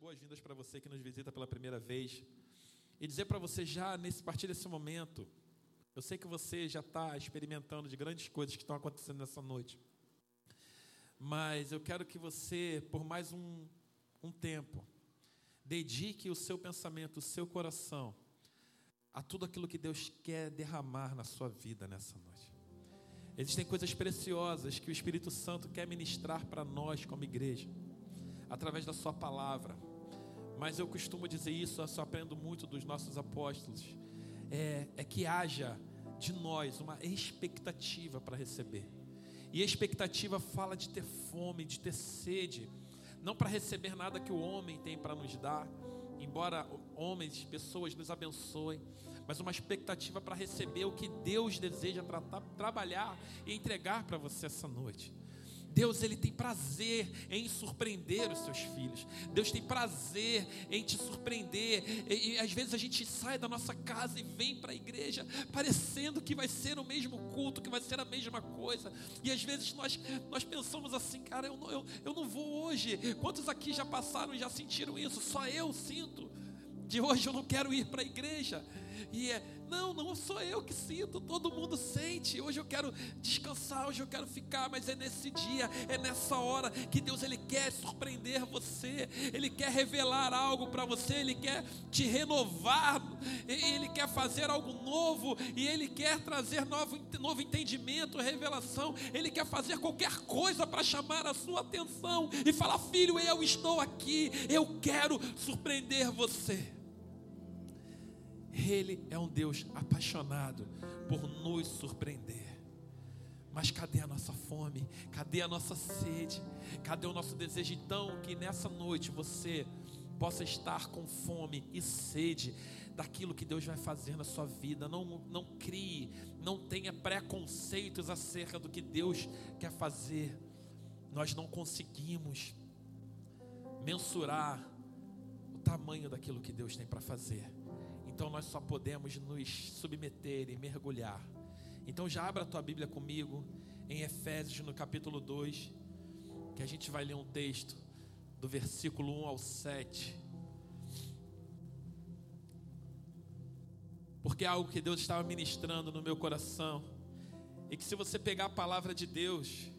boas-vindas para você que nos visita pela primeira vez e dizer para você já nesse partir desse momento, eu sei que você já está experimentando de grandes coisas que estão acontecendo nessa noite, mas eu quero que você, por mais um, um tempo, dedique o seu pensamento, o seu coração a tudo aquilo que Deus quer derramar na sua vida nessa noite. Existem coisas preciosas que o Espírito Santo quer ministrar para nós como igreja, através da Sua palavra. Mas eu costumo dizer isso, eu só aprendo muito dos nossos apóstolos. É, é que haja de nós uma expectativa para receber. E a expectativa fala de ter fome, de ter sede, não para receber nada que o homem tem para nos dar, embora homens, pessoas nos abençoem, mas uma expectativa para receber o que Deus deseja tratar, trabalhar e entregar para você essa noite. Deus ele tem prazer em surpreender os seus filhos. Deus tem prazer em te surpreender. E, e, às vezes a gente sai da nossa casa e vem para a igreja parecendo que vai ser o mesmo culto, que vai ser a mesma coisa. E às vezes nós, nós pensamos assim, cara, eu não, eu, eu não vou hoje. Quantos aqui já passaram e já sentiram isso? Só eu sinto. De hoje eu não quero ir para a igreja. E é, não, não sou eu que sinto, todo mundo sente. Hoje eu quero descansar, hoje eu quero ficar, mas é nesse dia, é nessa hora que Deus ele quer surpreender você, ele quer revelar algo para você, ele quer te renovar, ele quer fazer algo novo e ele quer trazer novo, novo entendimento, revelação. Ele quer fazer qualquer coisa para chamar a sua atenção e falar: "Filho, eu estou aqui, eu quero surpreender você". Ele é um Deus apaixonado por nos surpreender. Mas cadê a nossa fome? Cadê a nossa sede? Cadê o nosso desejo? Então, que nessa noite você possa estar com fome e sede daquilo que Deus vai fazer na sua vida. Não, não crie, não tenha preconceitos acerca do que Deus quer fazer. Nós não conseguimos mensurar o tamanho daquilo que Deus tem para fazer. Então nós só podemos nos submeter e mergulhar. Então já abra a tua Bíblia comigo em Efésios no capítulo 2, que a gente vai ler um texto do versículo 1 ao 7. Porque é algo que Deus estava ministrando no meu coração. E que se você pegar a palavra de Deus,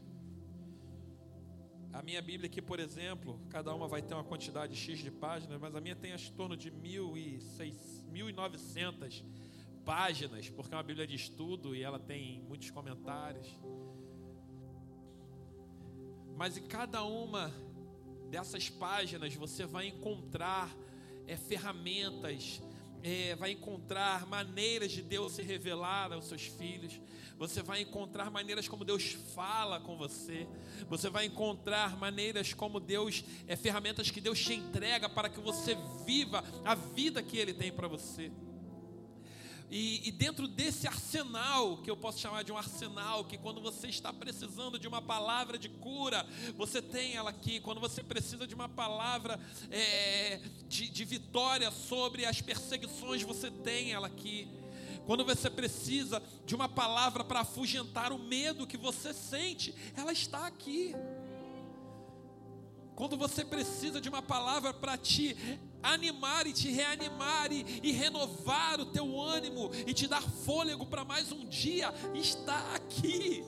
a minha Bíblia aqui, por exemplo, cada uma vai ter uma quantidade X de páginas, mas a minha tem em torno de 1.900 páginas, porque é uma Bíblia de estudo e ela tem muitos comentários. Mas em cada uma dessas páginas você vai encontrar é, ferramentas, é, vai encontrar maneiras de Deus se revelar aos seus filhos, você vai encontrar maneiras como Deus fala com você, você vai encontrar maneiras como Deus, é, ferramentas que Deus te entrega para que você viva a vida que Ele tem para você. E, e, dentro desse arsenal, que eu posso chamar de um arsenal, que quando você está precisando de uma palavra de cura, você tem ela aqui. Quando você precisa de uma palavra é, de, de vitória sobre as perseguições, você tem ela aqui. Quando você precisa de uma palavra para afugentar o medo que você sente, ela está aqui. Quando você precisa de uma palavra para te animar e te reanimar e, e, renovar o teu ânimo e te dar fôlego para mais um dia, está aqui.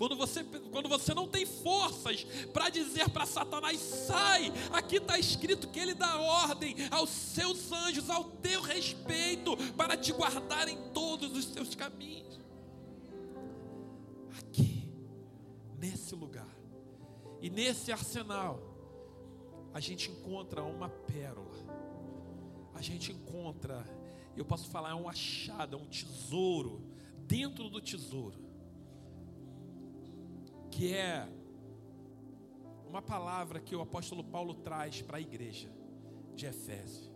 Quando você, quando você não tem forças para dizer para Satanás, sai, aqui está escrito que ele dá ordem aos seus anjos, ao teu respeito, para te guardar em todos os seus caminhos. Aqui, nesse lugar, e nesse arsenal, a gente encontra uma pérola, a gente encontra, eu posso falar, é um achado, é um tesouro, dentro do tesouro, que é uma palavra que o apóstolo Paulo traz para a igreja de Efésios.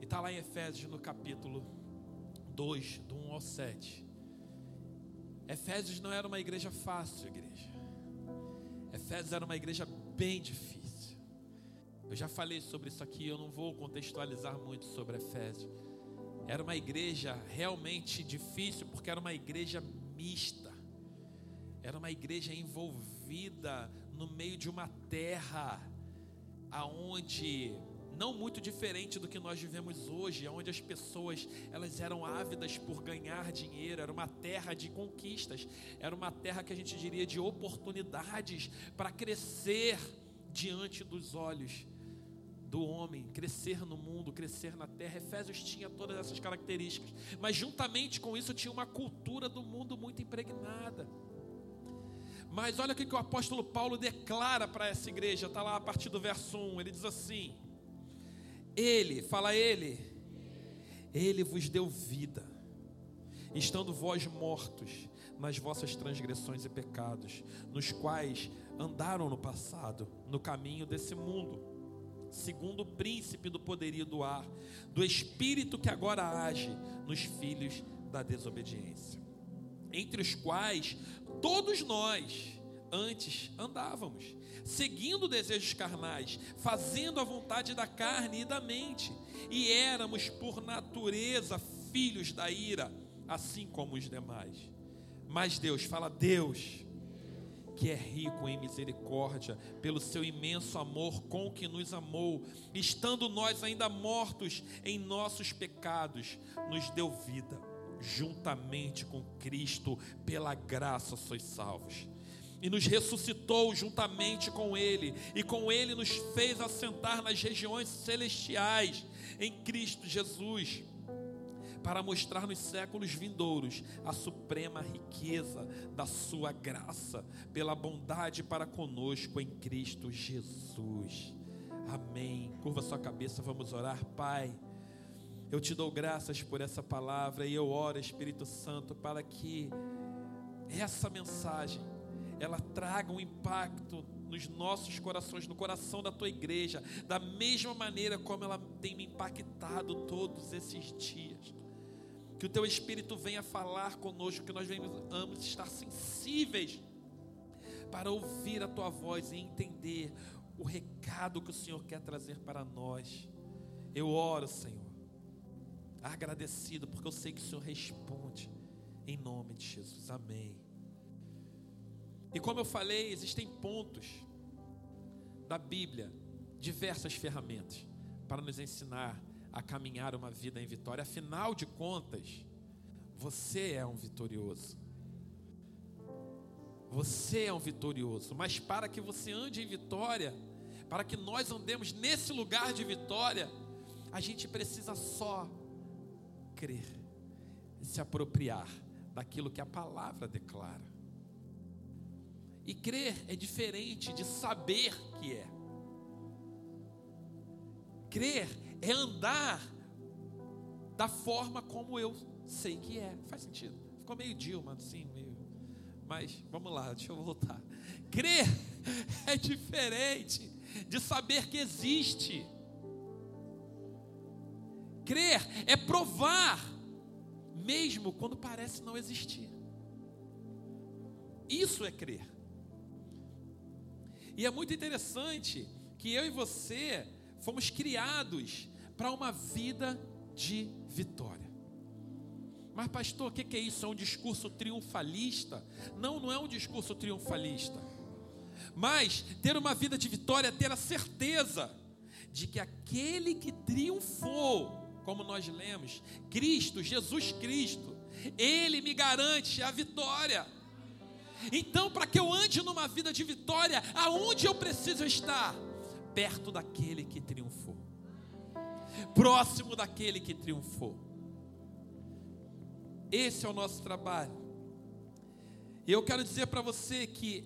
E está lá em Efésios no capítulo 2, do 1 ao 7. Efésios não era uma igreja fácil, igreja. Efésios era uma igreja bem difícil. Eu já falei sobre isso aqui, eu não vou contextualizar muito sobre Efésios. Era uma igreja realmente difícil, porque era uma igreja mista. Era uma igreja envolvida no meio de uma terra aonde não muito diferente do que nós vivemos hoje, onde as pessoas elas eram ávidas por ganhar dinheiro, era uma terra de conquistas, era uma terra que a gente diria de oportunidades para crescer diante dos olhos do homem, crescer no mundo, crescer na terra. Efésios tinha todas essas características, mas juntamente com isso tinha uma cultura do mundo muito impregnada. Mas olha o que o apóstolo Paulo declara para essa igreja, está lá a partir do verso 1, ele diz assim: ele, fala Ele, Ele vos deu vida, estando vós mortos nas vossas transgressões e pecados, nos quais andaram no passado, no caminho desse mundo, segundo o príncipe do poderio do ar, do espírito que agora age nos filhos da desobediência, entre os quais todos nós antes andávamos seguindo desejos carnais, fazendo a vontade da carne e da mente, e éramos por natureza filhos da ira, assim como os demais. Mas Deus, fala Deus, que é rico em misericórdia, pelo seu imenso amor com que nos amou, estando nós ainda mortos em nossos pecados, nos deu vida, juntamente com Cristo, pela graça sois salvos. E nos ressuscitou juntamente com Ele, e com Ele nos fez assentar nas regiões celestiais em Cristo Jesus, para mostrar nos séculos vindouros a suprema riqueza da Sua graça, pela bondade para conosco em Cristo Jesus. Amém. Curva sua cabeça, vamos orar, Pai. Eu te dou graças por essa palavra e eu oro, Espírito Santo, para que essa mensagem ela traga um impacto nos nossos corações, no coração da tua igreja, da mesma maneira como ela tem me impactado todos esses dias. Que o teu Espírito venha falar conosco, que nós venhamos estar sensíveis para ouvir a tua voz e entender o recado que o Senhor quer trazer para nós. Eu oro, Senhor, agradecido, porque eu sei que o Senhor responde, em nome de Jesus. Amém. E como eu falei, existem pontos da Bíblia, diversas ferramentas para nos ensinar a caminhar uma vida em vitória. Afinal de contas, você é um vitorioso. Você é um vitorioso, mas para que você ande em vitória, para que nós andemos nesse lugar de vitória, a gente precisa só crer se apropriar daquilo que a palavra declara. E crer é diferente de saber que é. Crer é andar da forma como eu sei que é. Faz sentido. Ficou meio Dilma, assim, meio. Mas vamos lá, deixa eu voltar. Crer é diferente de saber que existe. Crer é provar, mesmo quando parece não existir. Isso é crer. E é muito interessante que eu e você fomos criados para uma vida de vitória. Mas, pastor, o que, é isso? É um discurso triunfalista? Não, não é um discurso triunfalista. Mas ter uma vida de vitória é ter a certeza de que aquele que triunfou, como nós lemos, Cristo, Jesus Cristo, Ele me garante a vitória. Então, para que eu ande numa vida de vitória, aonde eu preciso estar? Perto daquele que triunfou, próximo daquele que triunfou. Esse é o nosso trabalho. E eu quero dizer para você que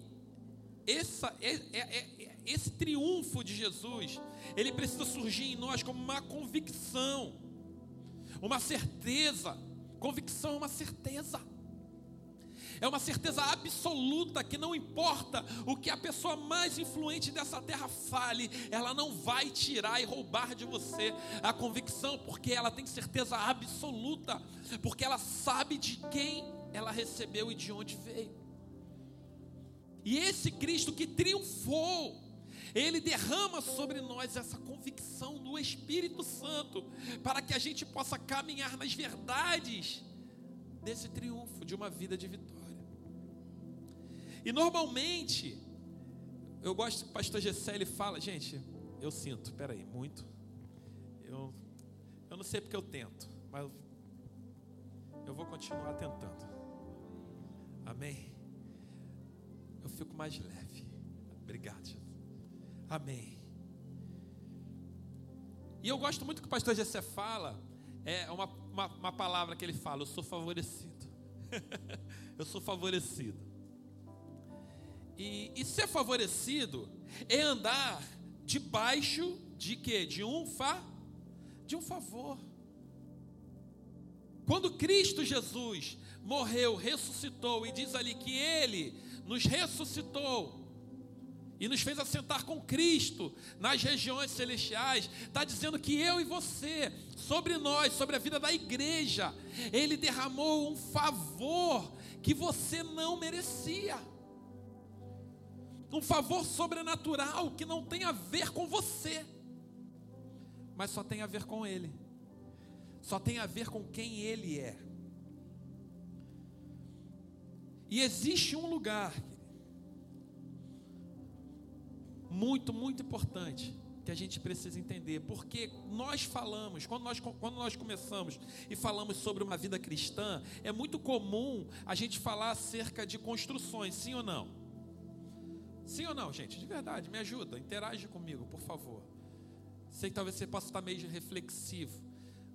essa, é, é, é, esse triunfo de Jesus, ele precisa surgir em nós como uma convicção, uma certeza. Convicção é uma certeza é uma certeza absoluta que não importa o que a pessoa mais influente dessa terra fale, ela não vai tirar e roubar de você a convicção, porque ela tem certeza absoluta, porque ela sabe de quem ela recebeu e de onde veio. E esse Cristo que triunfou, ele derrama sobre nós essa convicção do Espírito Santo, para que a gente possa caminhar nas verdades desse triunfo, de uma vida de vitória. E normalmente, eu gosto que o pastor Gessé ele fala, gente, eu sinto, peraí, muito. Eu, eu não sei porque eu tento, mas eu vou continuar tentando. Amém. Eu fico mais leve. Obrigado, Jesus. Amém. E eu gosto muito que o pastor Gessé fala, é uma, uma, uma palavra que ele fala, eu sou favorecido. eu sou favorecido. E, e ser favorecido é andar debaixo de quê? De um fa, de um favor. Quando Cristo Jesus morreu, ressuscitou e diz ali que ele nos ressuscitou e nos fez assentar com Cristo nas regiões celestiais, está dizendo que eu e você, sobre nós, sobre a vida da igreja, Ele derramou um favor que você não merecia, um favor sobrenatural que não tem a ver com você, mas só tem a ver com Ele, só tem a ver com quem Ele é. E existe um lugar muito, muito importante que a gente precisa entender, porque nós falamos, quando nós, quando nós começamos e falamos sobre uma vida cristã, é muito comum a gente falar acerca de construções, sim ou não? Sim ou não, gente? De verdade, me ajuda, interage comigo, por favor. Sei que talvez você possa estar meio reflexivo,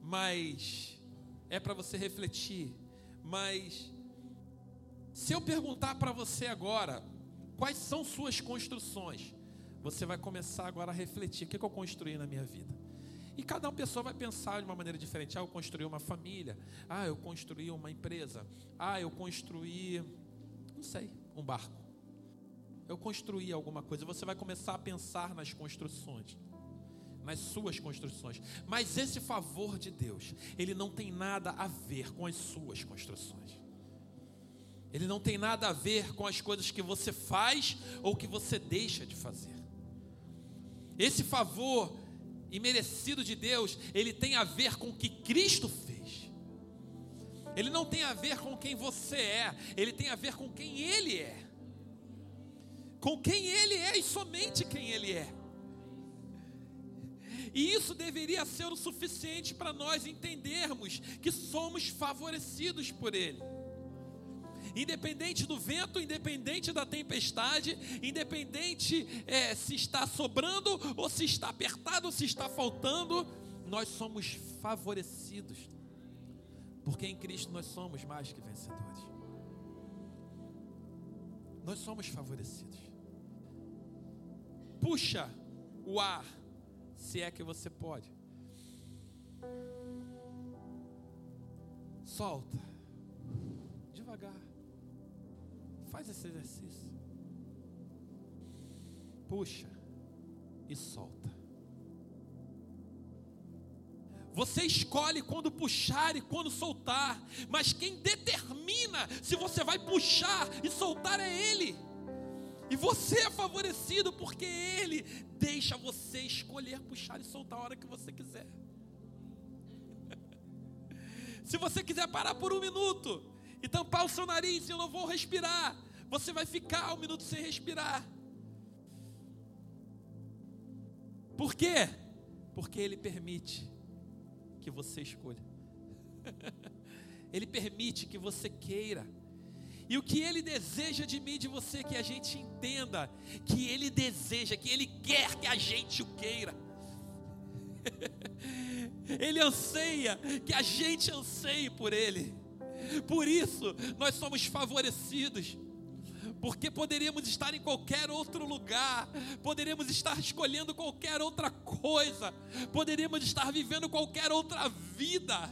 mas é para você refletir. Mas se eu perguntar para você agora, quais são suas construções? você vai começar agora a refletir: o que, eu construí na minha vida? E cada uma pessoa vai pensar de uma maneira diferente. Ah, eu construí uma família. Ah, eu construí uma empresa. Ah, eu construí, não sei, um barco. Eu construí alguma coisa. Você vai começar a pensar nas construções, nas suas construções. Mas esse favor de Deus, ele não tem nada a ver com as suas construções. Ele não tem nada a ver com as coisas que você faz ou que você deixa de fazer. Esse favor imerecido de Deus, ele tem a ver com o que Cristo fez. Ele não tem a ver com quem você é, ele tem a ver com quem ele é. Com quem ele é e somente quem ele é. E isso deveria ser o suficiente para nós entendermos que somos favorecidos por ele independente do vento, independente da tempestade, independente é, se está sobrando ou se está apertado, ou se está faltando, nós somos favorecidos, porque em Cristo nós somos mais que vencedores. Nós somos favorecidos. Puxa o ar, se é que você pode. Solta, devagar. Faz esse exercício. Puxa e solta. Você escolhe quando puxar e quando soltar, mas quem determina se você vai puxar e soltar é Ele. E você é favorecido porque Ele deixa você escolher puxar e soltar a hora que você quiser. se você quiser parar por um minuto e tampar o seu nariz e eu não vou respirar. Você vai ficar um minuto sem respirar. Por quê? Porque Ele permite que você escolha. Ele permite que você queira. E o que Ele deseja de mim, de você, que a gente entenda que Ele deseja, que Ele quer que a gente o queira. Ele anseia que a gente anseie por Ele. Por isso, nós somos favorecidos. Porque poderíamos estar em qualquer outro lugar, poderíamos estar escolhendo qualquer outra coisa, poderíamos estar vivendo qualquer outra vida,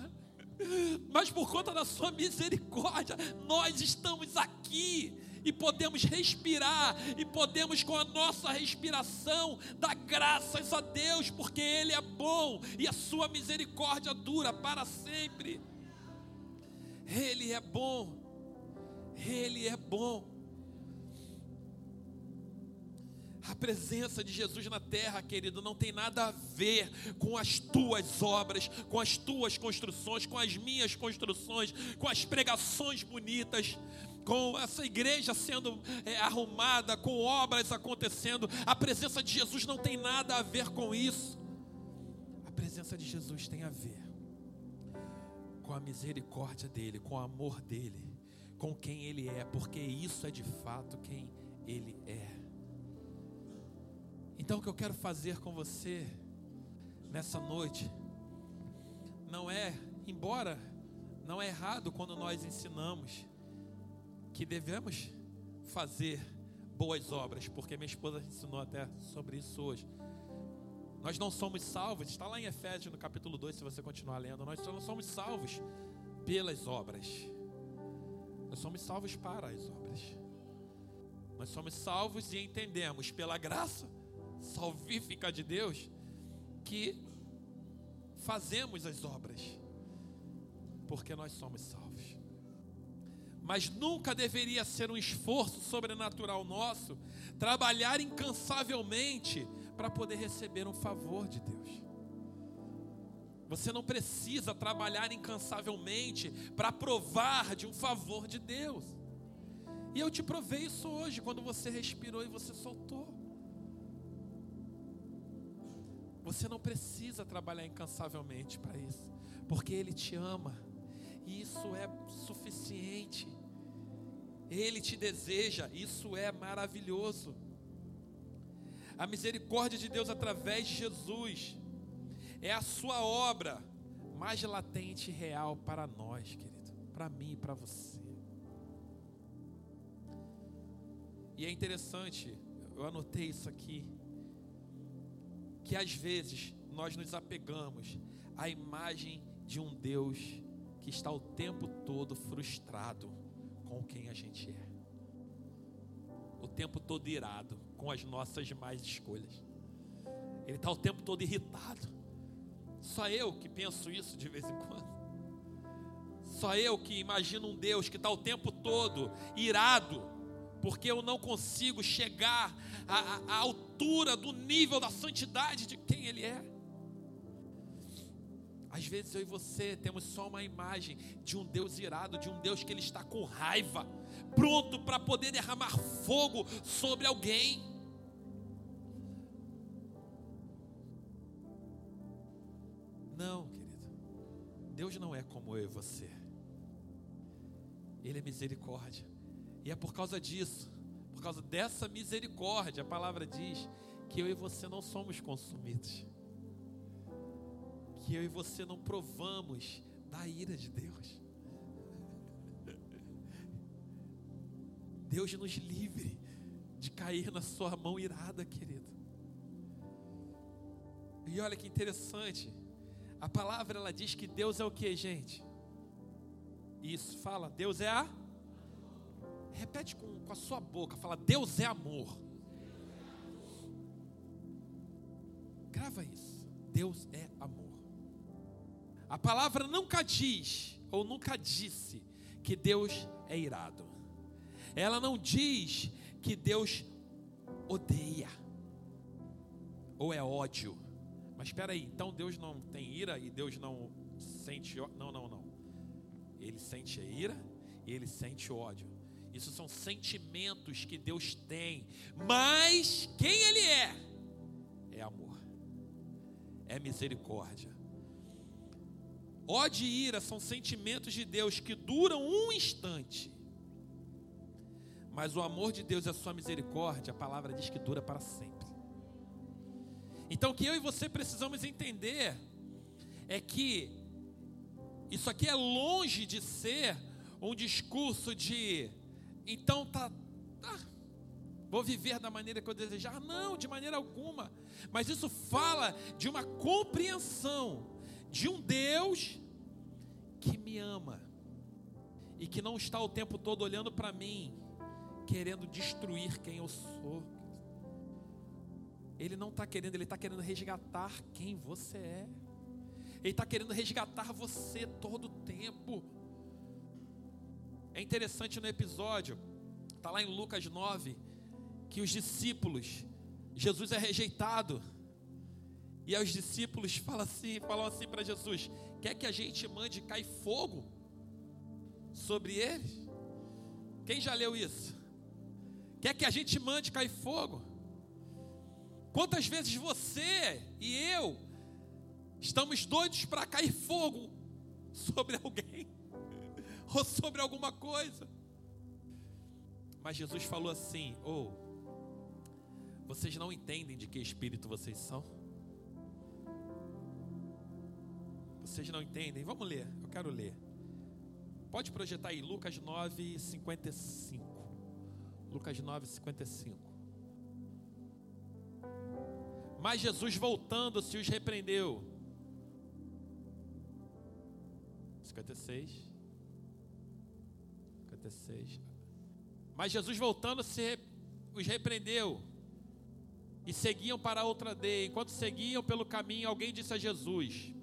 mas por conta da Sua misericórdia, nós estamos aqui e podemos respirar, e podemos, com a nossa respiração, dar graças a Deus, porque Ele é bom e a Sua misericórdia dura para sempre. Ele é bom. Ele é bom. A presença de Jesus na terra, querido, não tem nada a ver com as tuas obras, com as tuas construções, com as minhas construções, com as pregações bonitas, com essa igreja sendo é, arrumada, com obras acontecendo. A presença de Jesus não tem nada a ver com isso. A presença de Jesus tem a ver com a misericórdia dele, com o amor dele, com quem ele é, porque isso é de fato quem ele é. Então, o que eu quero fazer com você nessa noite não é, embora não é errado quando nós ensinamos que devemos fazer boas obras, porque minha esposa ensinou até sobre isso hoje. Nós não somos salvos, está lá em Efésios no capítulo 2, se você continuar lendo, nós não somos salvos pelas obras. Nós somos salvos para as obras. Nós somos salvos e entendemos pela graça salvífica de Deus que fazemos as obras porque nós somos salvos mas nunca deveria ser um esforço sobrenatural nosso trabalhar incansavelmente para poder receber um favor de Deus. Você não precisa trabalhar incansavelmente para provar de um favor de Deus. E eu te provei isso hoje, quando você respirou e você soltou. Você não precisa trabalhar incansavelmente para isso, porque Ele te ama, e isso é suficiente. Ele te deseja, isso é maravilhoso. A misericórdia de Deus através de Jesus é a sua obra mais latente e real para nós, querido, para mim e para você. E é interessante, eu anotei isso aqui, que às vezes nós nos apegamos à imagem de um Deus que está o tempo todo frustrado com quem a gente é. O tempo todo irado com as nossas más escolhas. Ele está o tempo todo irritado. Só eu que penso isso de vez em quando. Só eu que imagino um Deus que está o tempo todo irado, porque eu não consigo chegar à, à altura do nível da santidade de quem Ele é. Às vezes eu e você temos só uma imagem de um Deus irado, de um Deus que ele está com raiva, pronto para poder derramar fogo sobre alguém. Não, querido. Deus não é como eu e você. Ele é misericórdia. E é por causa disso, por causa dessa misericórdia, a palavra diz que eu e você não somos consumidos que eu e você não provamos da ira de Deus. Deus nos livre de cair na sua mão irada, querido. E olha que interessante. A palavra ela diz que Deus é o que, gente? Isso, fala, Deus é a. Repete com, com a sua boca, fala, Deus é amor. Grava isso. Deus é amor. A palavra nunca diz, ou nunca disse, que Deus é irado. Ela não diz que Deus odeia, ou é ódio. Mas espera aí, então Deus não tem ira e Deus não sente? Não, não, não. Ele sente a ira e ele sente ódio. Isso são sentimentos que Deus tem. Mas quem Ele é? É amor, é misericórdia, Ódio e ira são sentimentos de Deus que duram um instante. Mas o amor de Deus e a sua misericórdia, a palavra diz que dura para sempre. Então o que eu e você precisamos entender é que isso aqui é longe de ser um discurso de então tá, tá vou viver da maneira que eu desejar. Não, de maneira alguma. Mas isso fala de uma compreensão de um Deus que me ama e que não está o tempo todo olhando para mim, querendo destruir quem eu sou. Ele não está querendo, ele está querendo resgatar quem você é. Ele está querendo resgatar você todo o tempo. É interessante no episódio, está lá em Lucas 9, que os discípulos, Jesus é rejeitado. E aí os discípulos falam assim, falam assim para Jesus: quer que a gente mande cair fogo sobre eles? Quem já leu isso? Quer que a gente mande cair fogo? Quantas vezes você e eu estamos doidos para cair fogo sobre alguém ou sobre alguma coisa? Mas Jesus falou assim: ou oh, vocês não entendem de que espírito vocês são? Vocês não entendem? Vamos ler, eu quero ler. Pode projetar aí, Lucas 9, 55. Lucas 9, 55. Mas Jesus voltando-se os repreendeu. 56. 56. Mas Jesus voltando-se os repreendeu. E seguiam para outra aldeia. Enquanto seguiam pelo caminho, alguém disse a Jesus: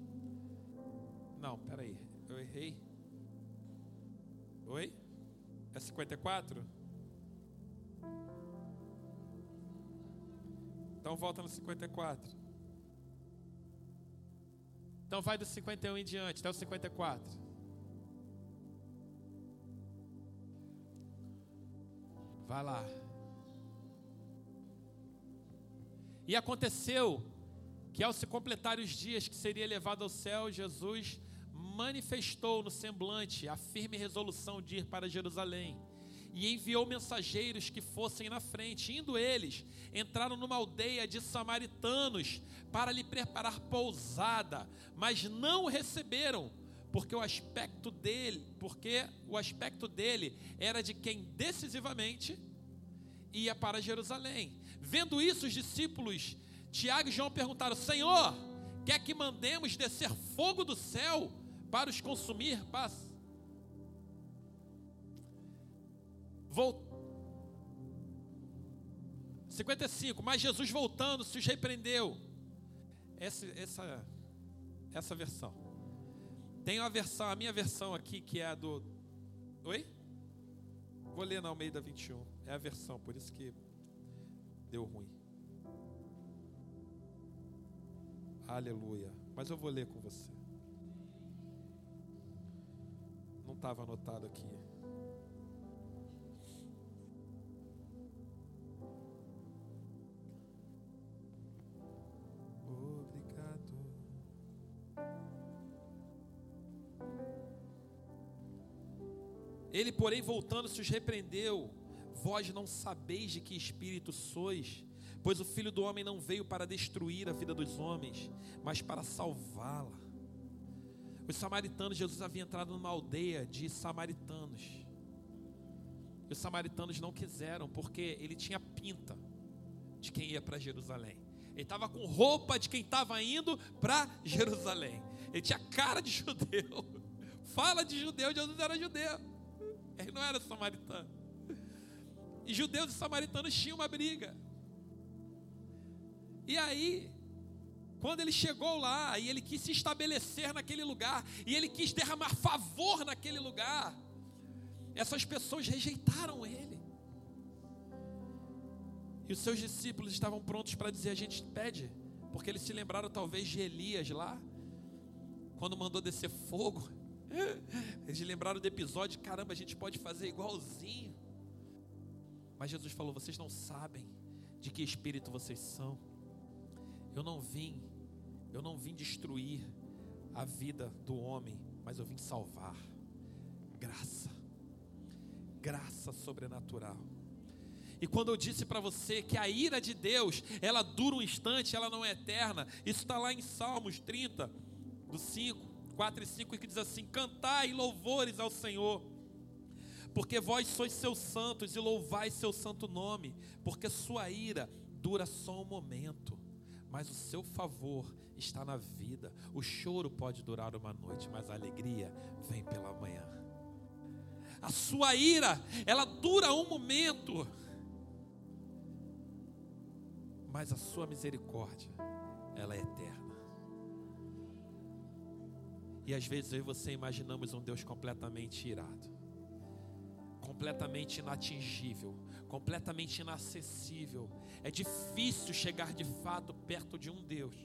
Não, peraí, eu errei. Oi? É 54? Então volta no 54. Então vai do 51 em diante, até o 54. Vai lá. E aconteceu que ao se completar os dias que seria levado ao céu, Jesus manifestou no semblante a firme resolução de ir para Jerusalém e enviou mensageiros que fossem na frente. Indo eles, entraram numa aldeia de samaritanos para lhe preparar pousada, mas não o receberam, porque o aspecto dele, porque o aspecto dele era de quem decisivamente ia para Jerusalém. Vendo isso, os discípulos Tiago e João perguntaram: Senhor, quer que mandemos descer fogo do céu para os consumir? Paz. Volt... 55. Mas Jesus voltando se os repreendeu. Essa, essa, essa versão. Tem uma versão, a minha versão aqui, que é a do. Oi? Vou ler na Almeida 21. É a versão, por isso que deu ruim. Aleluia. Mas eu vou ler com você. Não estava anotado aqui. Ele, porém, voltando-se, os repreendeu: Vós não sabeis de que espírito sois, pois o filho do homem não veio para destruir a vida dos homens, mas para salvá-la. Os samaritanos, Jesus havia entrado numa aldeia de samaritanos. E os samaritanos não quiseram, porque ele tinha pinta de quem ia para Jerusalém. Ele estava com roupa de quem estava indo para Jerusalém. Ele tinha cara de judeu. Fala de judeu, Jesus era judeu. Não era samaritano. E judeus e samaritanos tinham uma briga. E aí, quando ele chegou lá e ele quis se estabelecer naquele lugar, e ele quis derramar favor naquele lugar, essas pessoas rejeitaram ele. E os seus discípulos estavam prontos para dizer: A gente pede, porque eles se lembraram talvez de Elias lá, quando mandou descer fogo. Eles lembraram do episódio, caramba, a gente pode fazer igualzinho. Mas Jesus falou: vocês não sabem de que espírito vocês são. Eu não vim, eu não vim destruir a vida do homem, mas eu vim salvar. Graça, graça sobrenatural. E quando eu disse para você que a ira de Deus, ela dura um instante, ela não é eterna, isso está lá em Salmos 30, do 5. 4 e 5 que diz assim: Cantai louvores ao Senhor, porque vós sois seus santos e louvai seu santo nome, porque sua ira dura só um momento, mas o seu favor está na vida. O choro pode durar uma noite, mas a alegria vem pela manhã. A sua ira, ela dura um momento, mas a sua misericórdia, ela é eterna. E às vezes eu e você imaginamos um Deus completamente irado, completamente inatingível, completamente inacessível. É difícil chegar de fato perto de um Deus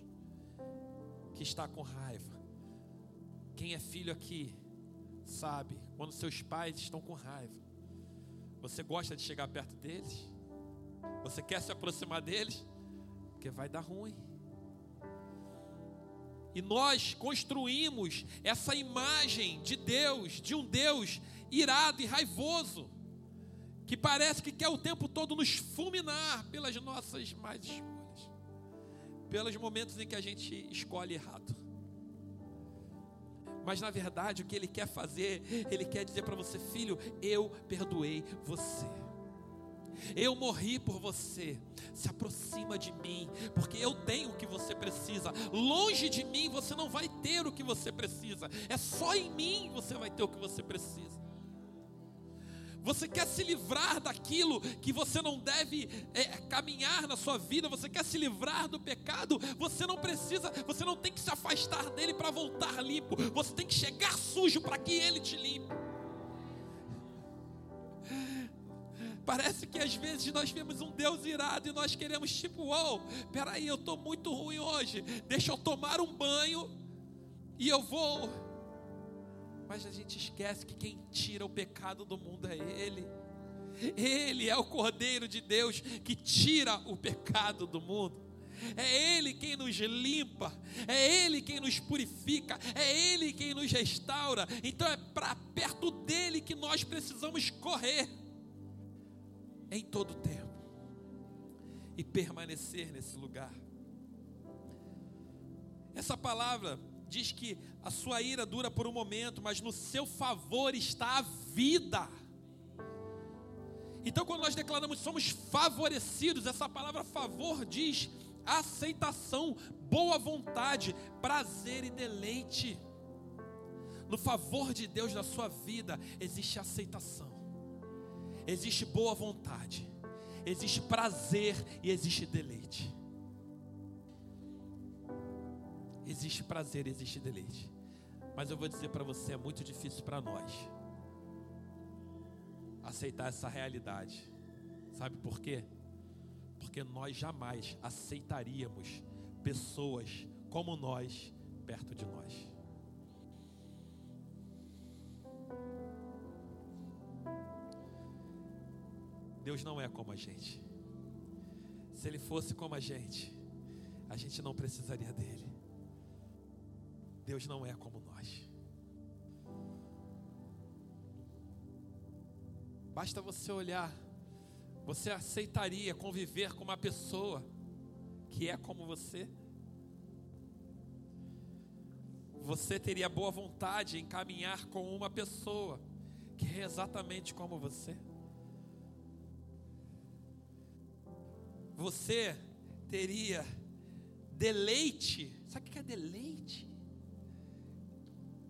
que está com raiva. Quem é filho aqui sabe quando seus pais estão com raiva, Você gosta de chegar perto deles? Você quer se aproximar deles? Porque vai dar ruim. E nós construímos essa imagem de Deus, de um Deus irado e raivoso, que parece que quer o tempo todo nos fulminar pelas nossas más escolhas, pelos momentos em que a gente escolhe errado. Mas na verdade, o que ele quer fazer, ele quer dizer para você, filho, eu perdoei você. Eu morri por você. Se aproxima de mim, porque eu tenho o que você precisa. Longe de mim você não vai ter o que você precisa. É só em mim você vai ter o que você precisa. Você quer se livrar daquilo que você não deve é, caminhar na sua vida, você quer se livrar do pecado, você não precisa, você não tem que se afastar dele para voltar limpo, você tem que chegar sujo para que ele te limpe. Parece que às vezes nós vemos um Deus irado e nós queremos, tipo, uou, oh, peraí, eu estou muito ruim hoje, deixa eu tomar um banho e eu vou. Mas a gente esquece que quem tira o pecado do mundo é Ele. Ele é o Cordeiro de Deus que tira o pecado do mundo. É Ele quem nos limpa, é Ele quem nos purifica, é Ele quem nos restaura. Então é para perto dele que nós precisamos correr em todo tempo e permanecer nesse lugar. Essa palavra diz que a sua ira dura por um momento, mas no seu favor está a vida. Então, quando nós declaramos somos favorecidos, essa palavra favor diz aceitação, boa vontade, prazer e deleite. No favor de Deus na sua vida existe aceitação existe boa vontade, existe prazer e existe deleite. Existe prazer, existe deleite. Mas eu vou dizer para você, é muito difícil para nós aceitar essa realidade. Sabe por quê? Porque nós jamais aceitaríamos pessoas como nós perto de nós. Deus não é como a gente. Se Ele fosse como a gente, a gente não precisaria dele. Deus não é como nós. Basta você olhar, você aceitaria conviver com uma pessoa que é como você? Você teria boa vontade em caminhar com uma pessoa que é exatamente como você? Você teria deleite. Sabe o que é deleite?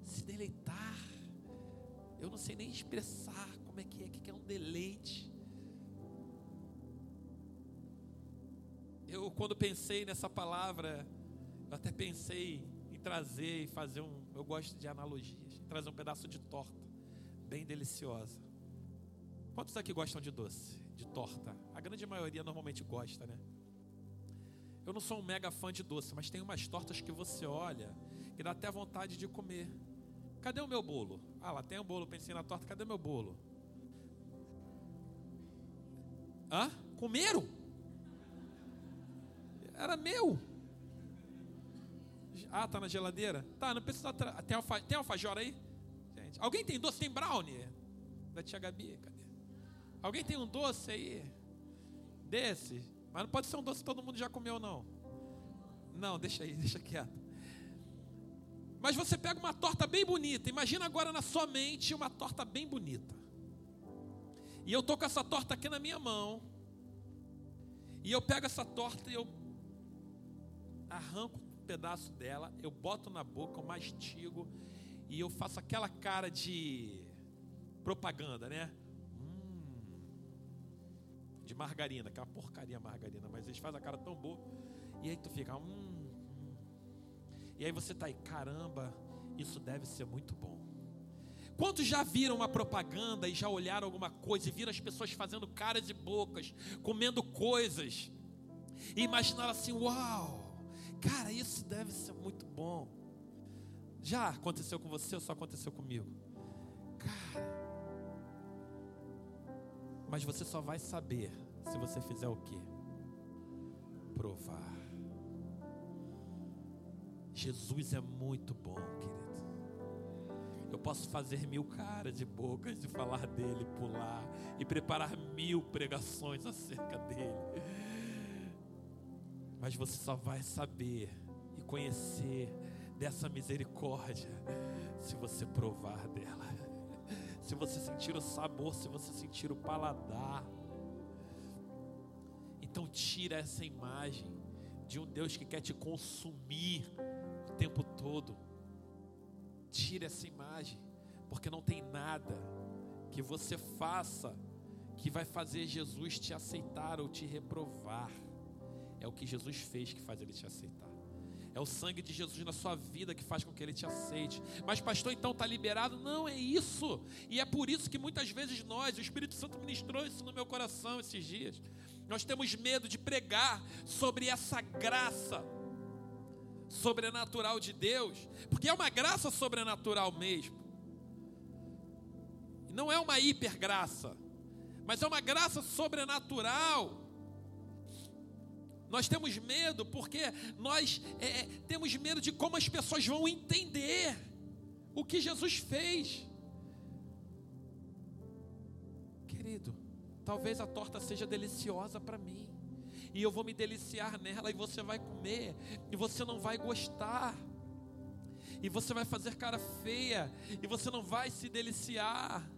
Se deleitar. Eu não sei nem expressar como é que é, o que é um deleite. Eu, quando pensei nessa palavra, eu até pensei em trazer e fazer um. Eu gosto de analogias. Trazer um pedaço de torta, bem deliciosa. Quantos aqui gostam de doce? De torta. A grande maioria normalmente gosta, né? Eu não sou um mega fã de doce, mas tem umas tortas que você olha que dá até vontade de comer. Cadê o meu bolo? Ah, lá tem um bolo, pensei na torta, cadê meu bolo? Hã? Comeram? Era meu. Ah, tá na geladeira? Tá, não precisa. Tem, alfa... tem alfajora aí? Gente, alguém tem doce? Tem brownie? Da tia Gabi? Alguém tem um doce aí? Desse? Mas não pode ser um doce que todo mundo já comeu, não. Não, deixa aí, deixa quieto. Mas você pega uma torta bem bonita. Imagina agora na sua mente uma torta bem bonita. E eu tô com essa torta aqui na minha mão. E eu pego essa torta e eu arranco um pedaço dela, eu boto na boca, eu mastigo e eu faço aquela cara de propaganda, né? De margarina, que uma porcaria margarina, mas eles fazem a cara tão boa. E aí tu fica, hum, hum. E aí você tá aí, caramba, isso deve ser muito bom. Quantos já viram uma propaganda e já olharam alguma coisa e viram as pessoas fazendo caras e bocas, comendo coisas, e imaginaram assim: uau, cara, isso deve ser muito bom. Já aconteceu com você ou só aconteceu comigo? Cara, Mas você só vai saber se você fizer o quê? Provar. Jesus é muito bom, querido. Eu posso fazer mil caras de bocas de falar dele, pular e preparar mil pregações acerca dele. Mas você só vai saber e conhecer dessa misericórdia se você provar dela. Se você sentir o sabor, se você sentir o paladar. Então tira essa imagem de um Deus que quer te consumir o tempo todo. Tira essa imagem, porque não tem nada que você faça que vai fazer Jesus te aceitar ou te reprovar. É o que Jesus fez que faz ele te aceitar. É o sangue de Jesus na sua vida que faz com que ele te aceite. Mas, pastor, então está liberado? Não, é isso. E é por isso que muitas vezes nós, o Espírito Santo ministrou isso no meu coração esses dias. Nós temos medo de pregar sobre essa graça sobrenatural de Deus, porque é uma graça sobrenatural mesmo. Não é uma hipergraça, mas é uma graça sobrenatural. Nós temos medo porque nós é, temos medo de como as pessoas vão entender o que Jesus fez. Querido, talvez a torta seja deliciosa para mim e eu vou me deliciar nela, e você vai comer, e você não vai gostar, e você vai fazer cara feia, e você não vai se deliciar.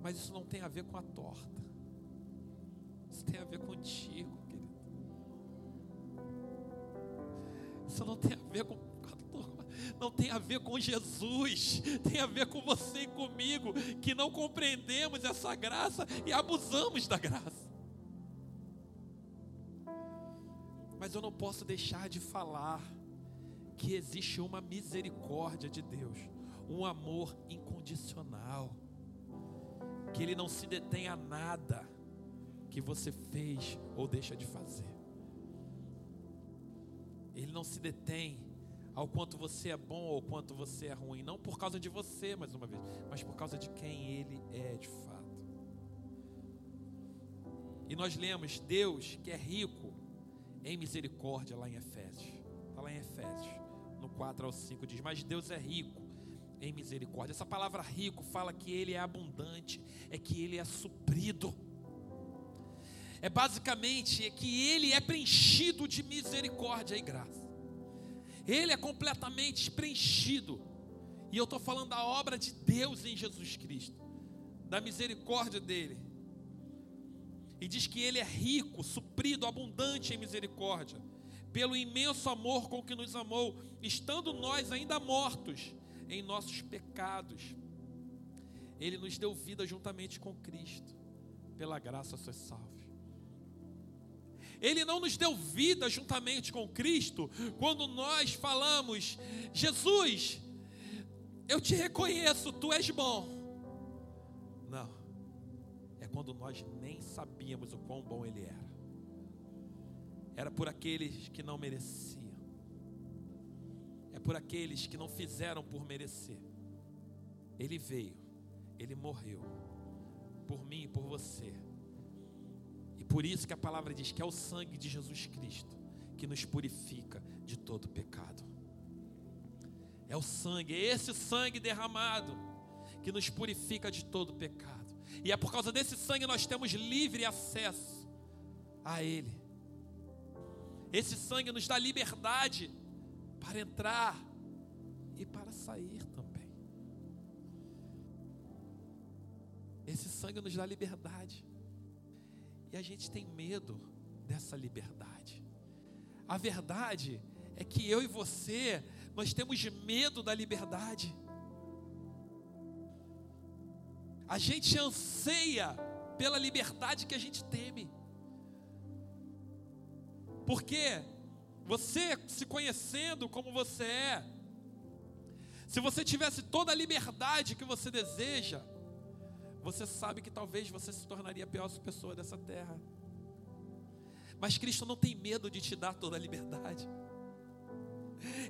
Mas isso não tem a ver com a torta, tem a ver contigo, querido. Isso não tem a ver com não tem a ver com Jesus, tem a ver com você e comigo, que não compreendemos essa graça e abusamos da graça. Mas eu não posso deixar de falar que existe uma misericórdia de Deus, um amor incondicional, que Ele não se detém a nada que você fez ou deixa de fazer. Ele não se detém ao quanto você é bom ou quanto você é ruim, não por causa de você, mais uma vez, mas por causa de quem Ele é de fato. E nós lemos: Deus que é rico em misericórdia lá em Efésios. Está lá em Efésios, no 4 ao 5, diz: Mas Deus é rico em misericórdia. Essa palavra rico fala que Ele é abundante, é que Ele é suprido. É basicamente é que Ele é preenchido de misericórdia e graça. Ele é completamente preenchido. E eu estou falando da obra de Deus em Jesus Cristo, da misericórdia dele e diz que ele é rico, suprido, abundante em misericórdia, pelo imenso amor com que nos amou, estando nós ainda mortos em nossos pecados. Ele nos deu vida juntamente com Cristo, pela graça sois salvos. Ele não nos deu vida juntamente com Cristo quando nós falamos: Jesus, eu te reconheço, tu és bom. Não quando nós nem sabíamos o quão bom Ele era. Era por aqueles que não mereciam. É por aqueles que não fizeram por merecer. Ele veio, Ele morreu por mim e por você. E por isso que a palavra diz que é o sangue de Jesus Cristo que nos purifica de todo pecado. É o sangue, é esse sangue derramado que nos purifica de todo pecado. E é por causa desse sangue nós temos livre acesso a Ele. Esse sangue nos dá liberdade para entrar e para sair também. Esse sangue nos dá liberdade. E a gente tem medo dessa liberdade. A verdade é que eu e você, nós temos medo da liberdade. A gente anseia pela liberdade que a gente teme. Porque você se conhecendo como você é, se você tivesse toda a liberdade que você deseja, você sabe que talvez você se tornaria a pior pessoa dessa terra. Mas Cristo não tem medo de te dar toda a liberdade.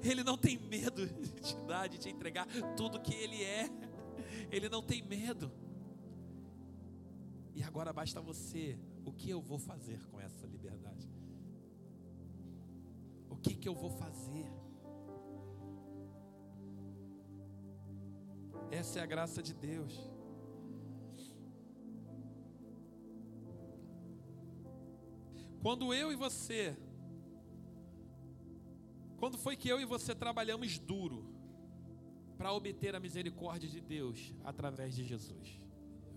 Ele não tem medo de te dar, de te entregar tudo que Ele é. Ele não tem medo. E agora basta você, o que eu vou fazer com essa liberdade? O que que eu vou fazer? Essa é a graça de Deus. Quando eu e você, quando foi que eu e você trabalhamos duro para obter a misericórdia de Deus através de Jesus?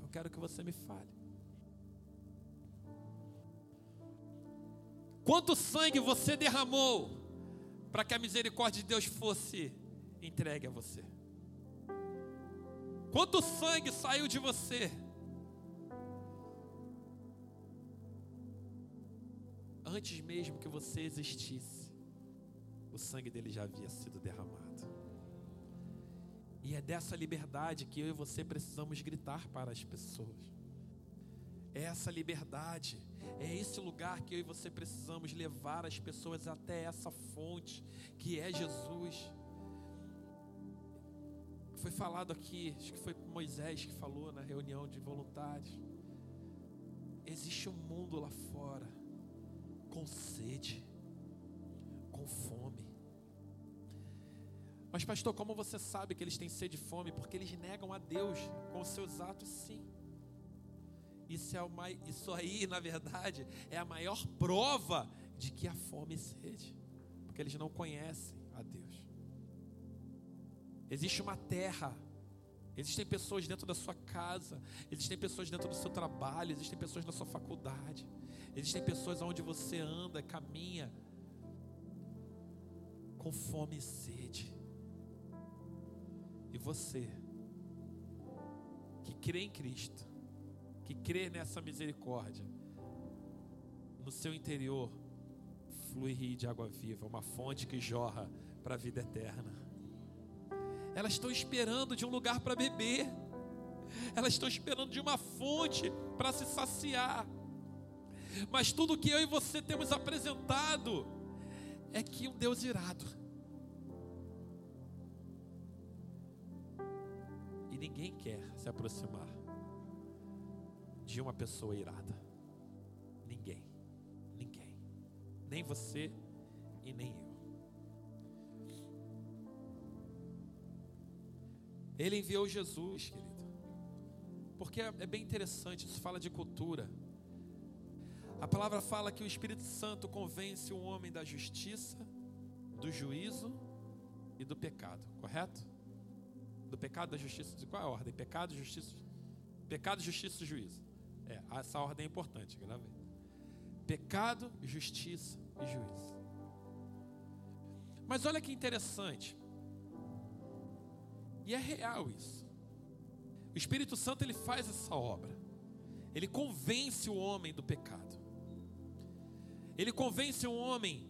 Eu quero que você me fale. Quanto sangue você derramou para que a misericórdia de Deus fosse entregue a você? Quanto sangue saiu de você? Antes mesmo que você existisse, o sangue dele já havia sido derramado. E é dessa liberdade que eu e você precisamos gritar para as pessoas. É essa liberdade, é esse lugar que eu e você precisamos levar as pessoas até essa fonte que é Jesus foi falado aqui, acho que foi Moisés que falou na reunião de voluntários. Existe um mundo lá fora com sede, com fome. Mas, pastor, como você sabe que eles têm sede e fome? Porque eles negam a Deus com seus atos, sim. Isso, é mais, isso aí, na verdade, é a maior prova de que há fome e sede, porque eles não conhecem a Deus. Existe uma terra. Existem pessoas dentro da sua casa, existem pessoas dentro do seu trabalho, existem pessoas na sua faculdade, existem pessoas onde você anda, caminha, com fome e sede. E você, que crê em Cristo, que crê nessa misericórdia, no seu interior flui rio de água viva, uma fonte que jorra para a vida eterna. Elas estão esperando de um lugar para beber. Elas estão esperando de uma fonte para se saciar. Mas tudo que eu e você temos apresentado é que um Deus irado. E ninguém quer se aproximar de uma pessoa irada. Ninguém. Ninguém. Nem você e nem eu. Ele enviou Jesus, querido. Porque é, é bem interessante, isso fala de cultura. A palavra fala que o Espírito Santo convence o homem da justiça, do juízo e do pecado, correto? Do pecado, da justiça, de qual é a ordem? Pecado, justiça, pecado, justiça e juízo. É, essa ordem é importante, grave. Pecado, justiça e juízo. Mas olha que interessante. E é real isso. O Espírito Santo ele faz essa obra. Ele convence o homem do pecado. Ele convence o homem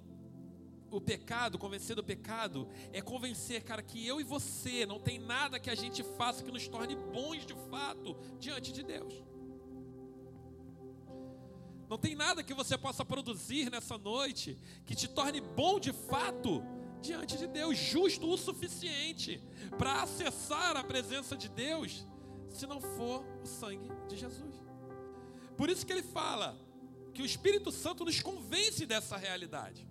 o pecado, convencer do pecado é convencer, cara, que eu e você não tem nada que a gente faça que nos torne bons de fato diante de Deus. Não tem nada que você possa produzir nessa noite que te torne bom de fato diante de Deus, justo o suficiente para acessar a presença de Deus, se não for o sangue de Jesus. Por isso que ele fala que o Espírito Santo nos convence dessa realidade.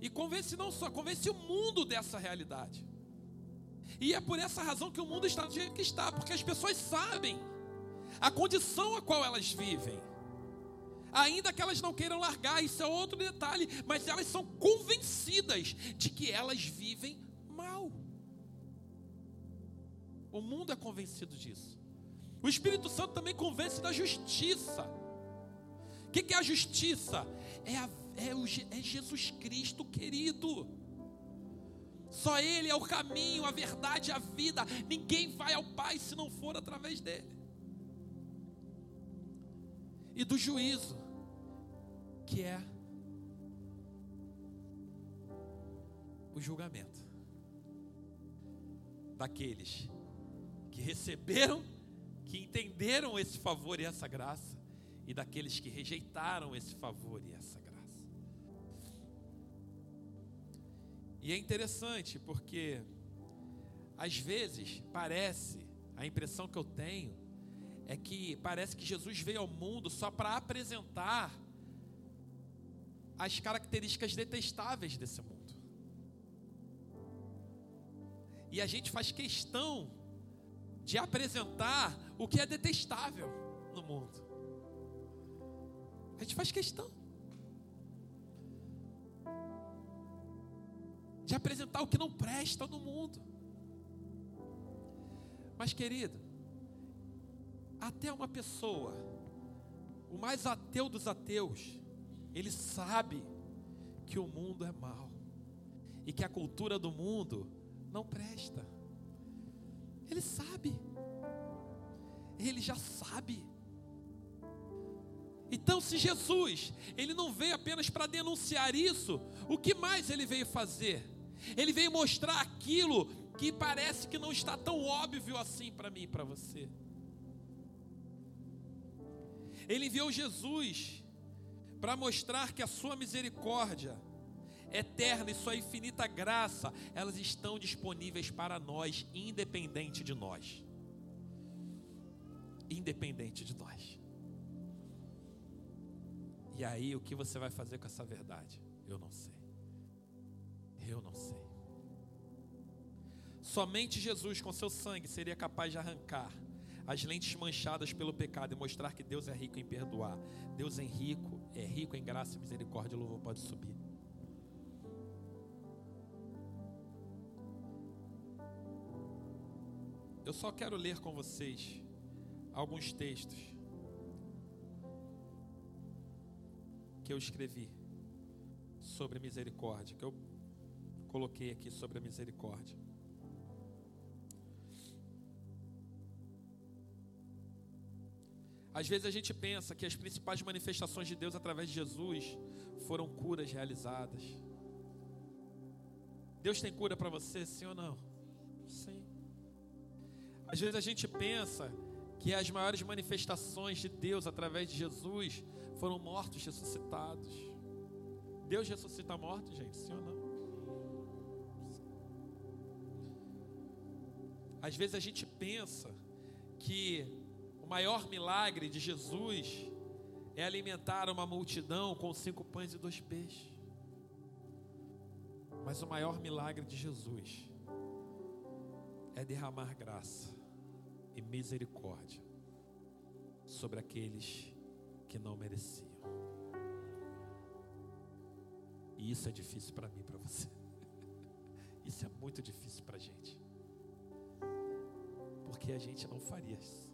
E convence não só, convence o mundo dessa realidade. E é por essa razão que o mundo está do jeito que está, porque as pessoas sabem a condição a qual elas vivem ainda que elas não queiram largar, isso é outro detalhe, mas elas são convencidas de que elas vivem mal. O mundo é convencido disso. O Espírito Santo também convence da justiça. O que, é a justiça? É, a, é, o, é Jesus Cristo querido. Só Ele é o caminho, a verdade, a vida. Ninguém vai ao Pai se não for através dele. E do juízo que é o julgamento daqueles que receberam, que entenderam esse favor e essa graça, e daqueles que rejeitaram esse favor e essa graça. E é interessante porque às vezes parece, a impressão que eu tenho é que parece que Jesus veio ao mundo só para apresentar as características detestáveis desse mundo. E a gente faz questão de apresentar o que é detestável no mundo. A gente faz questão de apresentar o que não presta no mundo. Mas, querido, até uma pessoa, o mais ateu dos ateus, ele sabe que o mundo é mau e que a cultura do mundo não presta. Ele sabe. Ele já sabe. Então, se Jesus, ele não veio apenas para denunciar isso, o que mais ele veio fazer? Ele veio mostrar aquilo que parece que não está tão óbvio assim para mim e para você. Ele enviou Jesus para mostrar que a sua misericórdia eterna e sua infinita graça, elas estão disponíveis para nós, independente de nós. Independente de nós. E aí, o que você vai fazer com essa verdade? Eu não sei. Eu não sei. Somente Jesus, com seu sangue, seria capaz de arrancar as lentes manchadas pelo pecado e mostrar que Deus é rico em perdoar. Deus é rico, é rico em graça e misericórdia. O louvor pode subir. Eu só quero ler com vocês alguns textos que eu escrevi sobre misericórdia, que eu coloquei aqui sobre a misericórdia. Às vezes a gente pensa que as principais manifestações de Deus através de Jesus foram curas realizadas. Deus tem cura para você, sim ou não? Sim. Às vezes a gente pensa que as maiores manifestações de Deus através de Jesus foram mortos ressuscitados. Deus ressuscita mortos, gente, sim ou não? Às vezes a gente pensa que maior milagre de Jesus é alimentar uma multidão com cinco pães e dois peixes. Mas o maior milagre de Jesus é derramar graça e misericórdia sobre aqueles que não mereciam. E isso é difícil para mim para você. Isso é muito difícil para a gente. Porque a gente não faria isso.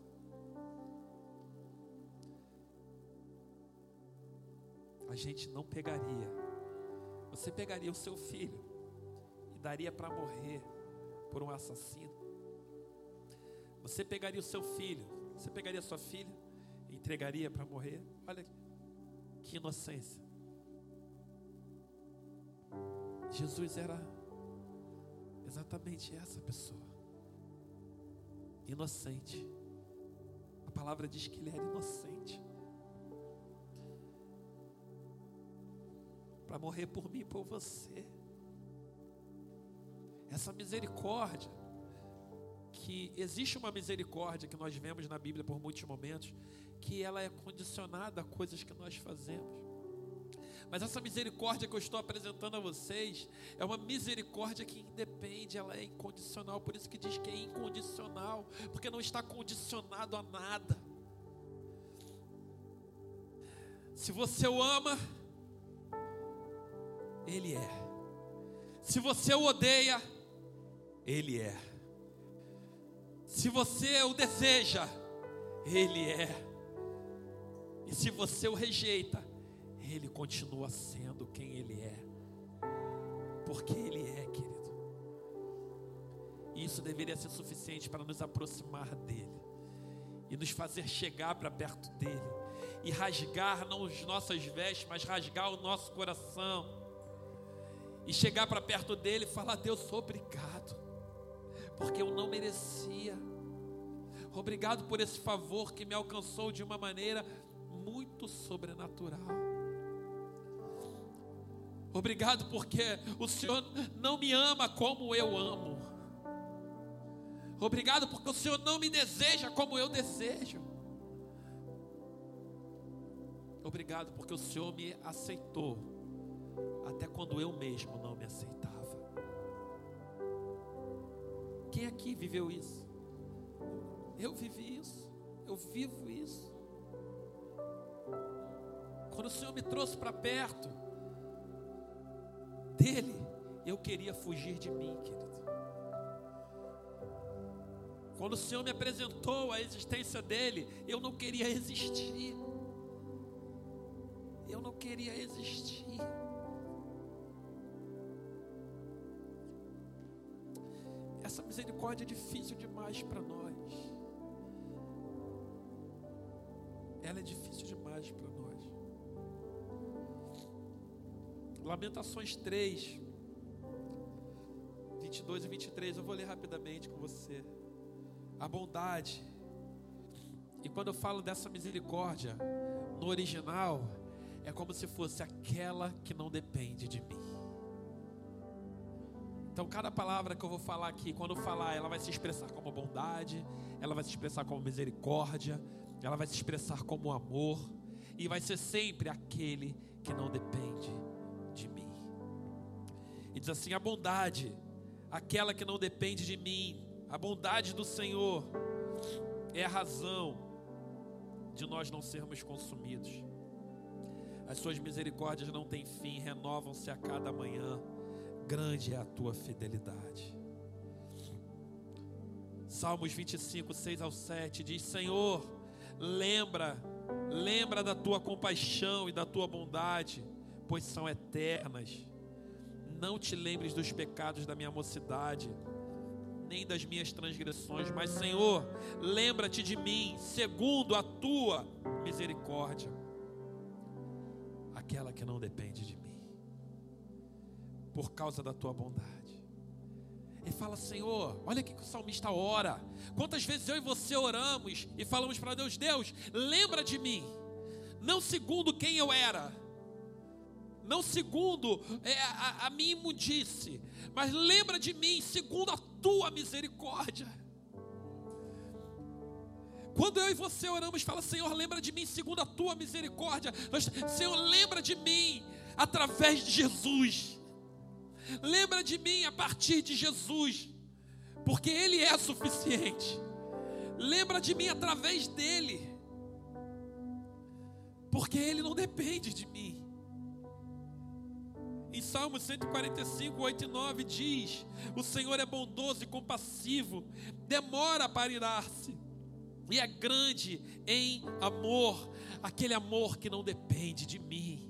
Gente não pegaria. Você pegaria o seu filho e daria para morrer por um assassino. Você pegaria o seu filho, você pegaria a sua filha e entregaria para morrer. Olha que inocência. Jesus era exatamente essa pessoa. Inocente. A palavra diz que ele era inocente. Para morrer por mim e por você. Essa misericórdia que existe uma misericórdia que nós vemos na Bíblia por muitos momentos, que ela é condicionada a coisas que nós fazemos. Mas essa misericórdia que eu estou apresentando a vocês é uma misericórdia que independe, ela é incondicional. Por isso que diz que é incondicional, porque não está condicionado a nada. Se você o ama, ele é. Se você o odeia, ele é. Se você o deseja, Ele é. E se você o rejeita, Ele continua sendo quem Ele é. Porque Ele é, querido. E isso deveria ser suficiente para nos aproximar dEle. E nos fazer chegar para perto dEle. E rasgar não as nossas vestes, mas rasgar o nosso coração. E chegar para perto dEle e falar: Deus, obrigado porque eu não merecia. Obrigado por esse favor que me alcançou de uma maneira muito sobrenatural. Obrigado porque o Senhor não me ama como eu amo. Obrigado porque o Senhor não me deseja como eu desejo. Obrigado porque o Senhor me aceitou, até quando eu mesmo não me aceitava. Quem aqui viveu isso? Eu vivi isso, eu vivo isso. Quando o Senhor me trouxe para perto dele, eu queria fugir de mim, querido. Quando o Senhor me apresentou a existência dele, eu não queria existir. Eu não queria existir. Essa misericórdia é difícil demais para nós. Ela é difícil demais para nós. Lamentações 3, 22 e 23, eu vou ler rapidamente com você a bondade. E quando eu falo dessa misericórdia, no original, é como se fosse aquela que não depende de mim. Então, cada palavra que eu vou falar aqui, quando eu falar, ela vai se expressar como bondade, ela vai se expressar como misericórdia, ela vai se expressar como amor, e vai ser sempre aquele que não depende de mim. E diz assim: a bondade, aquela que não depende de mim, a bondade do Senhor é a razão de nós não sermos consumidos. As suas misericórdias não têm fim, renovam-se a cada manhã. Grande é a tua fidelidade. Salmos 25, 6 ao 7 diz: Senhor, lembra, lembra da tua compaixão e da tua bondade, pois são eternas. Não te lembres dos pecados da minha mocidade nem das minhas transgressões, mas Senhor, lembra-te de mim, segundo a tua misericórdia, aquela que não depende de mim, por causa da tua bondade. Ele fala, Senhor, olha que o salmista ora. Quantas vezes eu e você oramos e falamos para Deus: Deus, lembra de mim, não segundo quem eu era, não segundo é, a, a minha imundice, mas lembra de mim segundo a tua misericórdia. Quando eu e você oramos, fala, Senhor, lembra de mim segundo a tua misericórdia. Senhor, lembra de mim através de Jesus. Lembra de mim a partir de Jesus, porque Ele é suficiente. Lembra de mim através dele, porque Ele não depende de mim. Em Salmo 145, 8 e 9 diz: O Senhor é bondoso e compassivo, demora para irar-se, e é grande em amor, aquele amor que não depende de mim.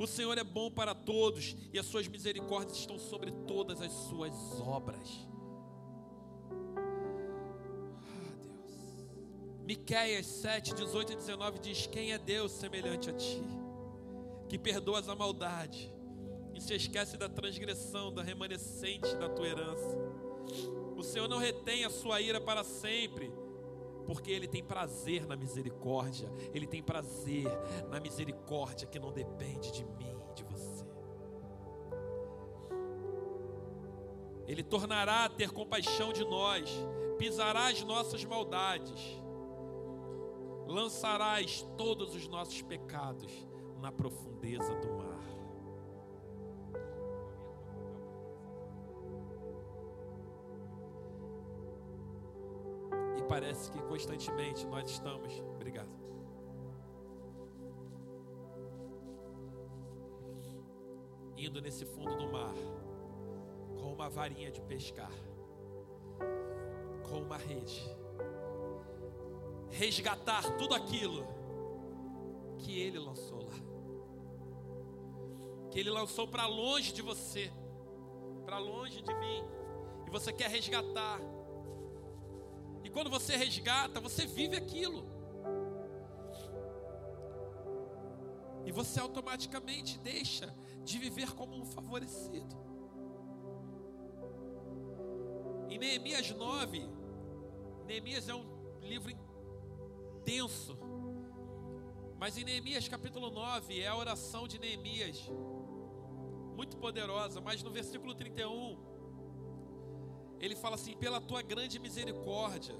O Senhor é bom para todos, e as suas misericórdias estão sobre todas as suas obras. Ah, Deus. Miqueias 7, 18 e 19 diz: Quem é Deus semelhante a ti? que perdoas a maldade e se esquece da transgressão, da remanescente da tua herança. O Senhor não retém a sua ira para sempre, porque Ele tem prazer na misericórdia, Ele tem prazer na misericórdia que não depende de mim, de você. Ele tornará a ter compaixão de nós, pisará as nossas maldades, lançarás todos os nossos pecados na profundeza do mar. E parece que constantemente nós estamos, obrigado. Indo nesse fundo do mar, com uma varinha de pescar, com uma rede, resgatar tudo aquilo que Ele lançou lá que Ele lançou para longe de você, para longe de mim, e você quer resgatar. E quando você resgata, você vive aquilo. E você automaticamente deixa de viver como um favorecido. Em Neemias 9, Neemias é um livro intenso. Mas em Neemias capítulo 9 é a oração de Neemias muito poderosa, mas no versículo 31, ele fala assim: pela tua grande misericórdia,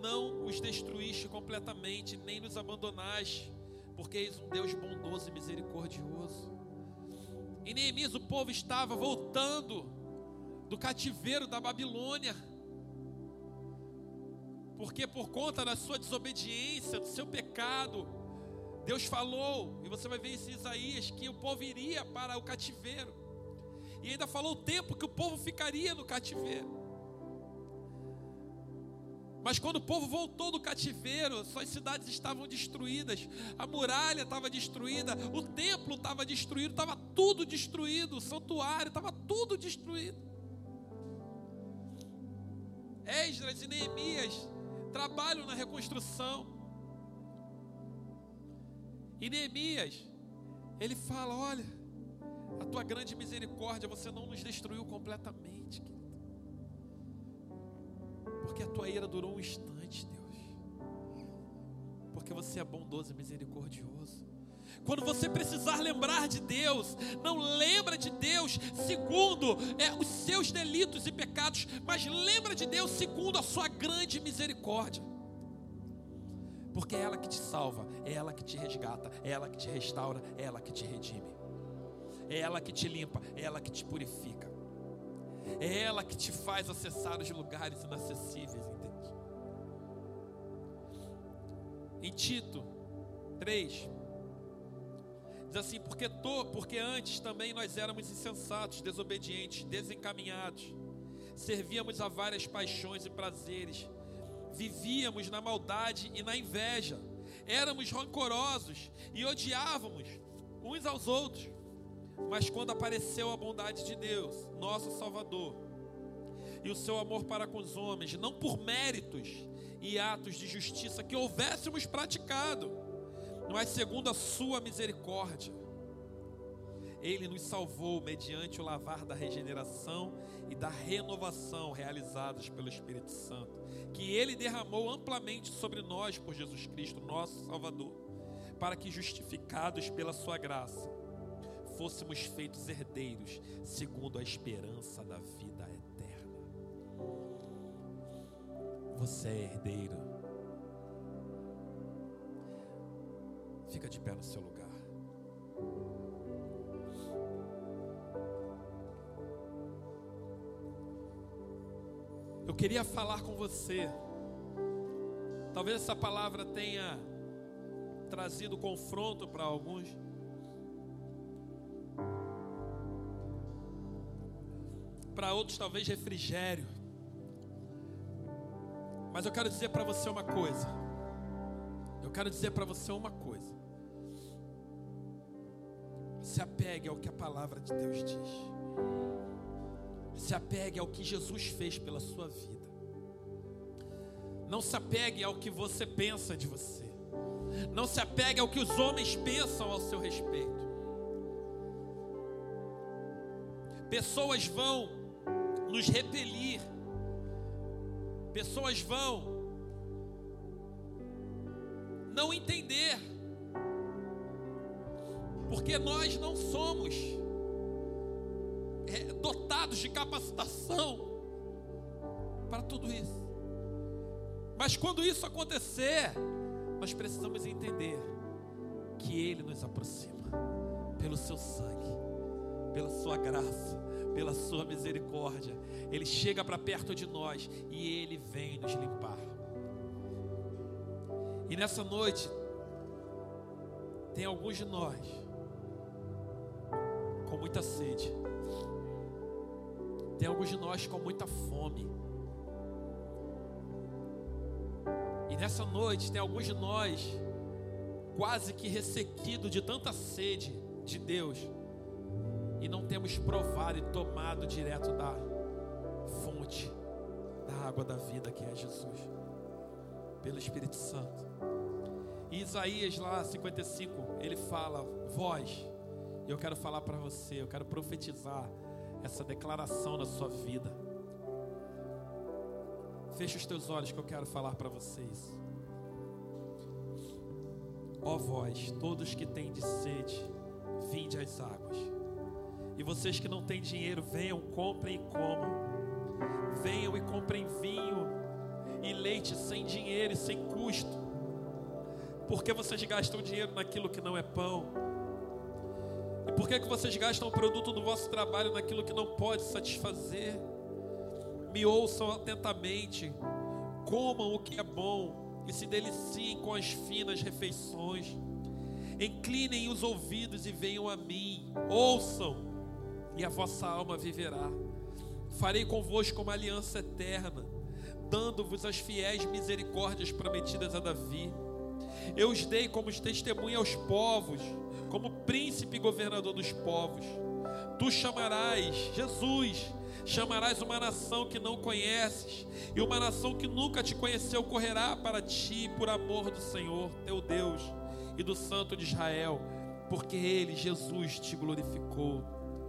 não os destruíste completamente, nem nos abandonaste, porque és um Deus bondoso e misericordioso. Em Neemias o povo estava voltando do cativeiro da Babilônia, porque por conta da sua desobediência, do seu pecado, Deus falou, e você vai ver isso em Isaías, que o povo iria para o cativeiro, e ainda falou o tempo que o povo ficaria no cativeiro. Mas quando o povo voltou do cativeiro, suas cidades estavam destruídas, a muralha estava destruída, o templo estava destruído, estava tudo destruído, o santuário estava tudo destruído. Esdras e Neemias trabalham na reconstrução. E Neemias, ele fala: Olha, a tua grande misericórdia, você não nos destruiu completamente, querido porque a tua ira durou um instante, Deus. Porque você é bondoso e misericordioso. Quando você precisar lembrar de Deus, não lembra de Deus segundo é, os seus delitos e pecados, mas lembra de Deus segundo a sua grande misericórdia. Porque é ela que te salva, é ela que te resgata, é ela que te restaura, é ela que te redime. É ela que te limpa, é ela que te purifica. É ela que te faz acessar os lugares inacessíveis, entende? Em Tito 3, diz assim: porque, porque antes também nós éramos insensatos, desobedientes, desencaminhados, servíamos a várias paixões e prazeres, vivíamos na maldade e na inveja, éramos rancorosos e odiávamos uns aos outros. Mas quando apareceu a bondade de Deus, nosso Salvador, e o seu amor para com os homens, não por méritos e atos de justiça que houvéssemos praticado, mas segundo a sua misericórdia, ele nos salvou mediante o lavar da regeneração e da renovação realizados pelo Espírito Santo, que ele derramou amplamente sobre nós por Jesus Cristo, nosso Salvador, para que justificados pela sua graça, fôssemos feitos herdeiros, segundo a esperança da vida eterna. Você é herdeiro. Fica de pé no seu lugar. Eu queria falar com você. Talvez essa palavra tenha trazido confronto para alguns. Para outros talvez refrigério. Mas eu quero dizer para você uma coisa. Eu quero dizer para você uma coisa. Se apegue ao que a palavra de Deus diz. Se apegue ao que Jesus fez pela sua vida. Não se apegue ao que você pensa de você. Não se apegue ao que os homens pensam ao seu respeito. Pessoas vão nos repelir. Pessoas vão não entender, porque nós não somos é, dotados de capacitação para tudo isso. Mas quando isso acontecer, nós precisamos entender que Ele nos aproxima pelo Seu sangue, pela Sua graça pela sua misericórdia. Ele chega para perto de nós e ele vem nos limpar. E nessa noite, tem alguns de nós com muita sede. Tem alguns de nós com muita fome. E nessa noite tem alguns de nós quase que ressequido de tanta sede de Deus e não temos provado e tomado direto da fonte da água da vida que é Jesus, pelo Espírito Santo. E Isaías lá 55, ele fala: Vós, eu quero falar para você, eu quero profetizar essa declaração na sua vida. Feche os teus olhos que eu quero falar para vocês. Ó vós, todos que têm de sede, vinde às águas. E vocês que não têm dinheiro, venham, comprem e comam. Venham e comprem vinho e leite sem dinheiro e sem custo? Por que vocês gastam dinheiro naquilo que não é pão? E por que, que vocês gastam o produto do vosso trabalho naquilo que não pode satisfazer? Me ouçam atentamente, comam o que é bom e se deliciem com as finas refeições. Inclinem os ouvidos e venham a mim, ouçam, e a vossa alma viverá. Farei convosco uma aliança eterna, dando-vos as fiéis misericórdias prometidas a Davi. Eu os dei como testemunha aos povos, como príncipe e governador dos povos. Tu chamarás, Jesus, chamarás uma nação que não conheces, e uma nação que nunca te conheceu correrá para ti por amor do Senhor, teu Deus, e do Santo de Israel, porque ele, Jesus, te glorificou,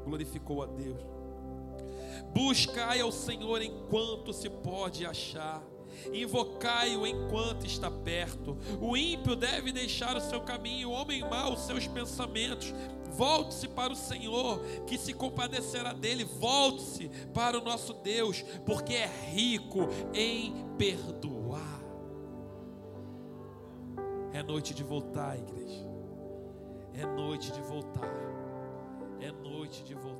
glorificou a Deus. Buscai ao Senhor enquanto se pode achar invocai-o enquanto está perto. O ímpio deve deixar o seu caminho, o homem mau os seus pensamentos. Volte-se para o Senhor, que se compadecerá dele. Volte-se para o nosso Deus, porque é rico em perdoar. É noite de voltar, igreja. É noite de voltar. Noite de voltar.